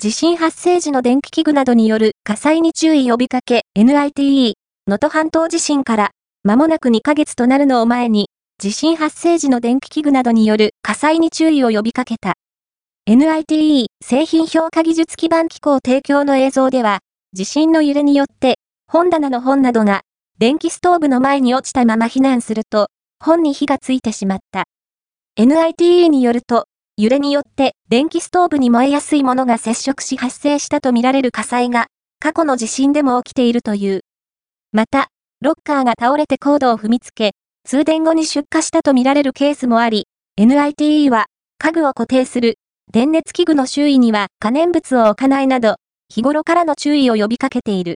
地震発生時の電気器具などによる火災に注意呼びかけ NITE、能登半島地震から間もなく2ヶ月となるのを前に、地震発生時の電気器具などによる火災に注意を呼びかけた。NITE 製品評価技術基盤機構提供の映像では、地震の揺れによって本棚の本などが電気ストーブの前に落ちたまま避難すると、本に火がついてしまった。NITE によると、揺れによって電気ストーブに燃えやすいものが接触し発生したとみられる火災が、過去の地震でも起きているという。また、ロッカーが倒れてコードを踏みつけ、通電後に出火したとみられるケースもあり、NITE は家具を固定する電熱器具の周囲には可燃物を置かないなど、日頃からの注意を呼びかけている。